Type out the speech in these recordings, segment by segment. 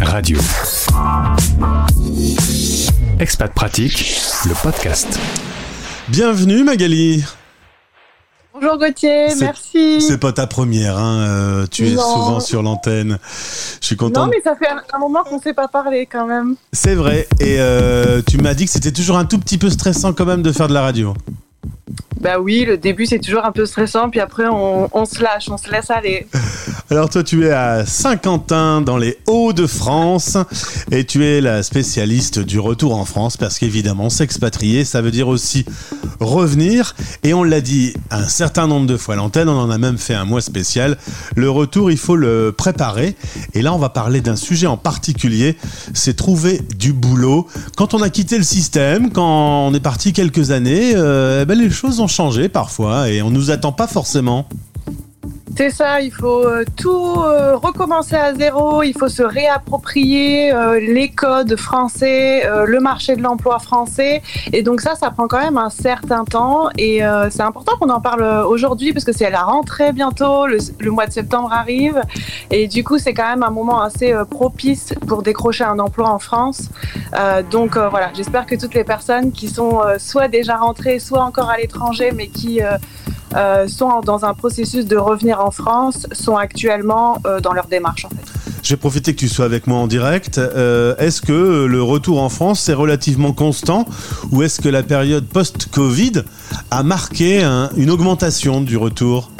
Radio. Expat Pratique, le podcast. Bienvenue Magali. Bonjour Gauthier, merci. C'est pas ta première, hein, euh, tu es Non. souvent sur l'antenne. Je suis content. Non, mais ça fait un, un moment qu'on ne s'est pas parlé quand même. C'est vrai. Et euh, tu m'as dit que c'était toujours un tout petit peu stressant quand même de faire de la radio. Bah oui, le début c'est toujours un peu stressant, puis après on, se lâche, on se laisse aller. Alors toi, tu es à Saint-Quentin, dans les Hauts-de-France, et tu es la spécialiste du retour en France, parce qu'évidemment, s'expatrier, ça veut dire aussi revenir. Et on l'a dit un certain nombre de fois à l'antenne, on en a même fait un mois spécial. Le retour, il faut le préparer. Et là, on va parler d'un sujet en particulier, c'est trouver du boulot. Quand on a quitté le système, quand on est parti quelques années, euh, eh ben, les choses ont changé parfois, et on nous attend pas forcément. C'est ça, il faut euh, tout euh, recommencer à zéro, il faut se réapproprier euh, les codes français, le marché de l'emploi français. Et donc ça, ça prend quand même un certain temps. Et c'est important qu'on en parle aujourd'hui parce que c'est la rentrée bientôt, le, le mois de septembre arrive. Et du coup, c'est quand même un moment assez propice pour décrocher un emploi en France. Donc voilà, j'espère que toutes les personnes qui sont soit déjà rentrées, soit encore à l'étranger, mais qui... euh, sont dans un processus de revenir en France, sont actuellement euh, dans leur démarche en fait. J'ai profité que tu sois avec moi en direct. Euh, est-ce que le retour en France c'est relativement constant ou est-ce que la période post-Covid a marqué un- une augmentation du retour?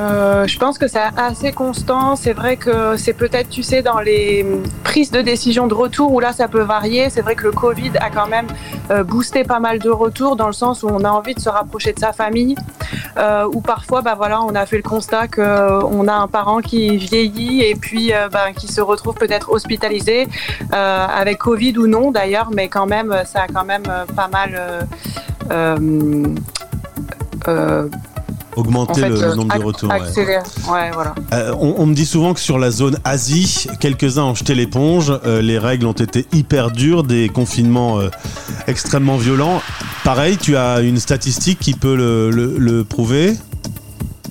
Euh, je pense que c'est assez constant. C'est vrai que c'est peut-être, tu sais, dans les prises de décision de retour où là ça peut varier. C'est vrai que le Covid a quand même euh, boosté pas mal de retours dans le sens où on a envie de se rapprocher de sa famille. Euh, ou parfois, bah voilà, on a fait le constat que euh, on a un parent qui vieillit et puis bah, qui se retrouve peut-être hospitalisé avec Covid ou non d'ailleurs, mais quand même, ça a quand même pas mal. Augmenter en fait, le, euh, le nombre de ac- retours ouais. accéléré. Ouais, voilà. Euh, on, on me dit souvent que sur la zone Asie, quelques-uns ont jeté l'éponge. Euh, les règles ont été hyper dures, des confinements euh, extrêmement violents. Pareil, tu as une statistique qui peut le, le- le prouver?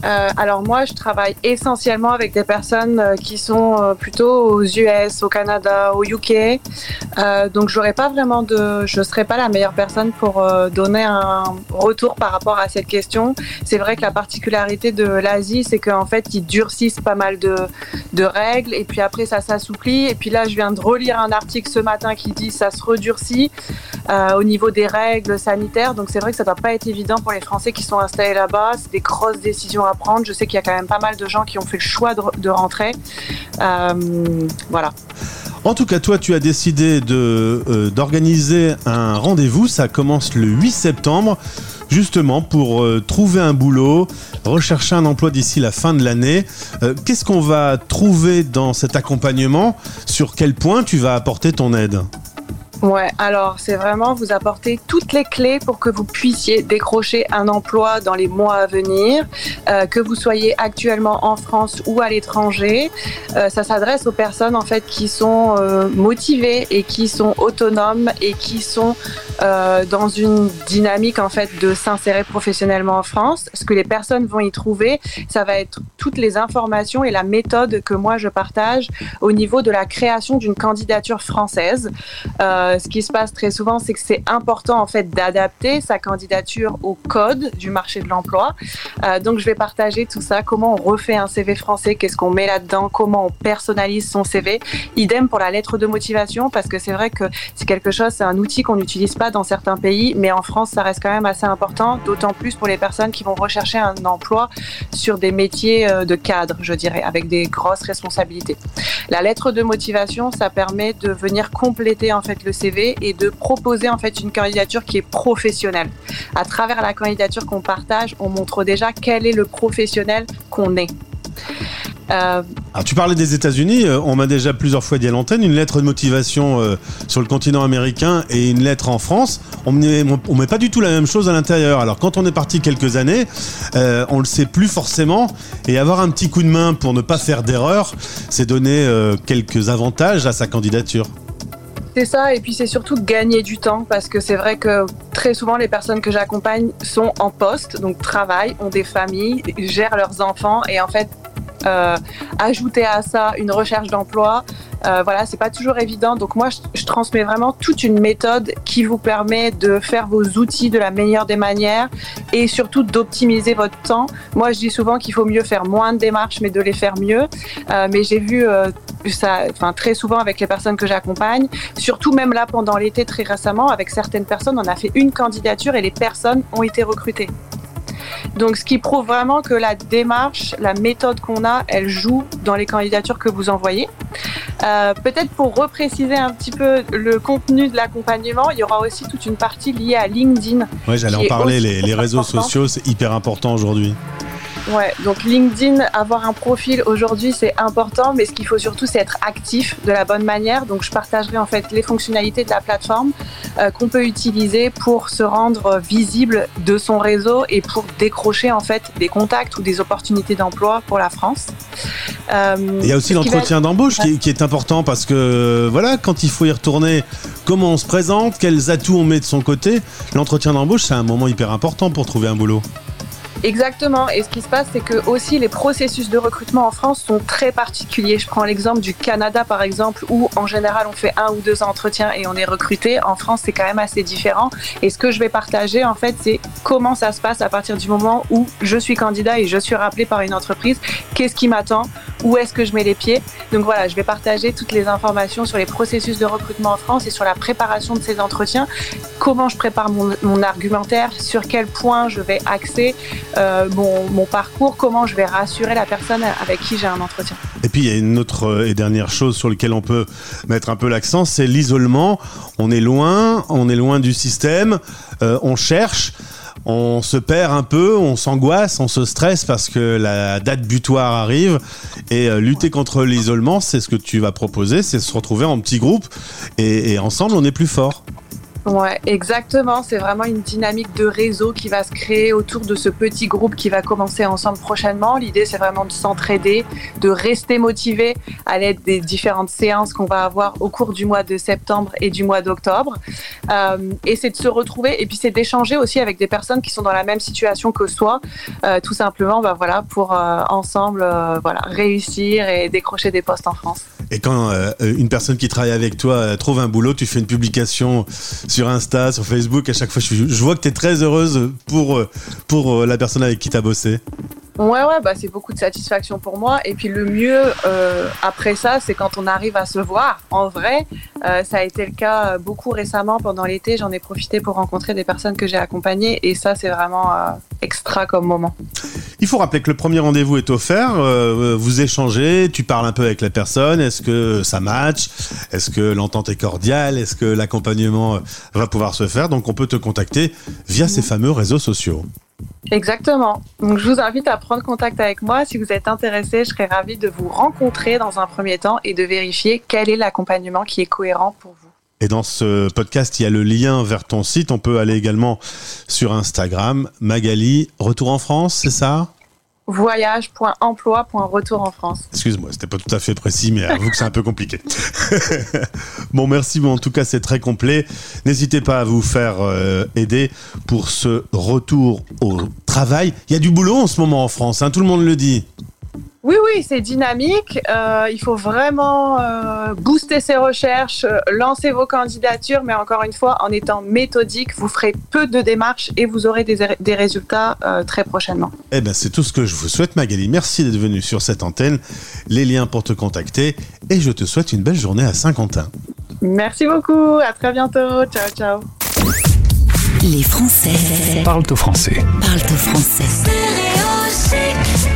Euh, alors moi, je travaille essentiellement avec des personnes euh, qui sont euh, plutôt aux US, au Canada, au UK. Euh, donc j'aurais pas vraiment de, je serais pas la meilleure personne pour euh, donner un retour par rapport à cette question. C'est vrai que la particularité de l'Asie, c'est qu'en fait ils durcissent pas mal de, de règles et puis après ça s'assouplit. Et puis là, je viens de relire un article ce matin qui dit ça se redurcit euh, au niveau des règles sanitaires. Donc c'est vrai que ça doit pas être évident pour les Français qui sont installés là-bas. C'est des grosses décisions Je sais qu'il y a quand même pas mal de gens qui ont fait le choix de, rentrer. Euh, voilà. En tout cas, toi, tu as décidé euh, d'organiser un rendez-vous. Ça commence le 8 septembre, justement pour euh, trouver un boulot, rechercher un emploi d'ici la fin de l'année. Qu'est-ce qu'on va trouver dans cet accompagnement? Sur quel point tu vas apporter ton aide? Ouais, alors c'est vraiment vous apporter toutes les clés pour que vous puissiez décrocher un emploi dans les mois à venir, euh, que vous soyez actuellement en France ou à l'étranger. Euh, ça s'adresse aux personnes en fait qui sont euh, motivées et qui sont autonomes et qui sont euh, dans une dynamique en fait de s'insérer professionnellement en France. Ce que les personnes vont y trouver, ça va être toutes les informations et la méthode que moi je partage au niveau de la création d'une candidature française. Euh, ce qui se passe très souvent, c'est que c'est important en fait d'adapter sa candidature au code du marché de l'emploi. Euh, donc je vais partager tout ça, comment on refait un CV français, qu'est-ce qu'on met là-dedans, comment on personnalise son CV. Idem pour la lettre de motivation, parce que c'est vrai que c'est quelque chose, c'est un outil qu'on n'utilise pas dans certains pays, mais en France, ça reste quand même assez important, d'autant plus pour les personnes qui vont rechercher un emploi sur des métiers euh, de cadre, je dirais, avec des grosses responsabilités. La lettre de motivation, ça permet de venir compléter en fait le CV et de proposer en fait une candidature qui est professionnelle. À travers la candidature qu'on partage, on montre déjà quel est le professionnel qu'on est. Euh, Alors, tu parlais des États-Unis. euh, on m'a déjà plusieurs fois dit à l'antenne une lettre de motivation euh, sur le continent américain et une lettre en France. On met, on met pas du tout la même chose à l'intérieur. Alors, quand on est parti quelques années, euh, on le sait plus forcément. Et avoir un petit coup de main pour ne pas faire d'erreur, c'est donner quelques avantages à sa candidature. Ça, et puis c'est surtout gagner du temps parce que c'est vrai que très souvent les personnes que j'accompagne sont en poste, donc travaillent, ont des familles, gèrent leurs enfants et en fait ajouter à ça une recherche d'emploi. Euh, voilà, c'est pas toujours évident. Donc moi, je, transmets vraiment toute une méthode qui vous permet de faire vos outils de la meilleure des manières et surtout d'optimiser votre temps. Moi, je dis souvent qu'il faut mieux faire moins de démarches, mais de les faire mieux. Euh, mais j'ai vu euh, ça, enfin très souvent avec les personnes que j'accompagne, surtout même là pendant l'été très récemment, avec certaines personnes, on a fait une candidature et les personnes ont été recrutées. Donc, ce qui prouve vraiment que la démarche, la méthode qu'on a, elle joue dans les candidatures que vous envoyez. Euh, peut-être pour repréciser un petit peu le contenu de l'accompagnement, il y aura aussi toute une partie liée à LinkedIn. Oui, j'allais en parler. les réseaux sociaux, c'est hyper important aujourd'hui. Ouais, donc LinkedIn, avoir un profil aujourd'hui, c'est important, mais ce qu'il faut surtout, c'est être actif de la bonne manière. Donc, je partagerai en fait les fonctionnalités de la plateforme euh, qu'on peut utiliser pour se rendre visible de son réseau et pour décrocher en fait des contacts ou des opportunités d'emploi pour la France. Euh, il y a aussi l'entretien d'embauche qui, qui, est important parce que voilà, quand il faut y retourner, comment on se présente, quels atouts on met de son côté, l'entretien d'embauche, c'est un moment hyper important pour trouver un boulot. Exactement. Et ce qui se passe, c'est que aussi les processus de recrutement en France sont très particuliers. Je prends l'exemple du Canada, par exemple, où en général on fait un ou deux entretiens et on est recruté. En France, c'est quand même assez différent. Et ce que je vais partager, en fait, c'est comment ça se passe à partir du moment où je suis candidat et je suis rappelé par une entreprise. Qu'est-ce qui m'attend Où est-ce que je mets les pieds Donc voilà, je vais partager toutes les informations sur les processus de recrutement en France et sur la préparation de ces entretiens. Comment je prépare mon, mon argumentaire Sur quel point je vais axer euh, mon, parcours, comment je vais rassurer la personne avec qui j'ai un entretien. Et puis il y a une autre euh, et dernière chose sur laquelle on peut mettre un peu l'accent, c'est l'isolement. On est loin, on est loin du système, euh, on cherche on se perd un peu, on s'angoisse, on se stresse parce que la date butoir arrive. Et lutter contre l'isolement, c'est ce que tu vas proposer, c'est se retrouver en petit groupe et ensemble, on est plus fort. Ouais, exactement. C'est vraiment une dynamique de réseau qui va se créer autour de ce petit groupe qui va commencer ensemble prochainement. L'idée, c'est vraiment de s'entraider, de rester motivé à l'aide des différentes séances qu'on va avoir au cours du mois de septembre et du mois d'octobre. Euh, et c'est de se retrouver et puis c'est d'échanger aussi avec des personnes qui sont dans la même situation que soi, euh, tout simplement, bah voilà, pour euh, ensemble, voilà, réussir et décrocher des postes en France. Et quand une personne qui travaille avec toi trouve un boulot, tu fais une publication sur Insta, sur Facebook, à chaque fois, je, vois que tu es très heureuse pour, pour la personne avec qui tu as bossé. Ouais, ouais, bah, c'est beaucoup de satisfaction pour moi. Et puis le mieux euh, après ça, c'est quand on arrive à se voir en vrai. Euh, ça a été le cas euh, beaucoup récemment pendant l'été. J'en ai profité pour rencontrer des personnes que j'ai accompagnées. Et ça, c'est vraiment extra comme moment. Il faut rappeler que le premier rendez-vous est offert. vous échangez, tu parles un peu avec la personne. Est-ce que ça match Est-ce que l'entente est cordiale Est-ce que l'accompagnement va pouvoir se faire Donc on peut te contacter via ces fameux réseaux sociaux. Exactement. Donc je vous invite à prendre contact avec moi. Si vous êtes intéressé, je serais ravie de vous rencontrer dans un premier temps et de vérifier quel est l'accompagnement qui est cohérent pour vous. Et dans ce podcast, il y a le lien vers ton site. On peut aller également sur Instagram. Magali, retour en France, c'est ça? Voyage.emploi.retour en France. Excuse-moi, c'était pas tout à fait précis, mais avoue que c'est un peu compliqué. bon, merci, mais en tout cas, c'est très complet. N'hésitez pas à vous faire euh, aider pour ce retour au travail. Il y a du boulot en ce moment en France, hein, tout le monde le dit. Oui, oui, c'est dynamique. Euh, il faut vraiment euh, booster ses recherches, euh, lancer vos candidatures, mais encore une fois, en étant méthodique, vous ferez peu de démarches et vous aurez des, des résultats très prochainement. Eh bien, c'est tout ce que je vous souhaite, Magali. Merci d'être venue sur cette antenne. Les liens pour te contacter et je te souhaite une belle journée à Saint-Quentin. Merci beaucoup. À très bientôt. Ciao, ciao. Les Français parlent au français. Parlent au français.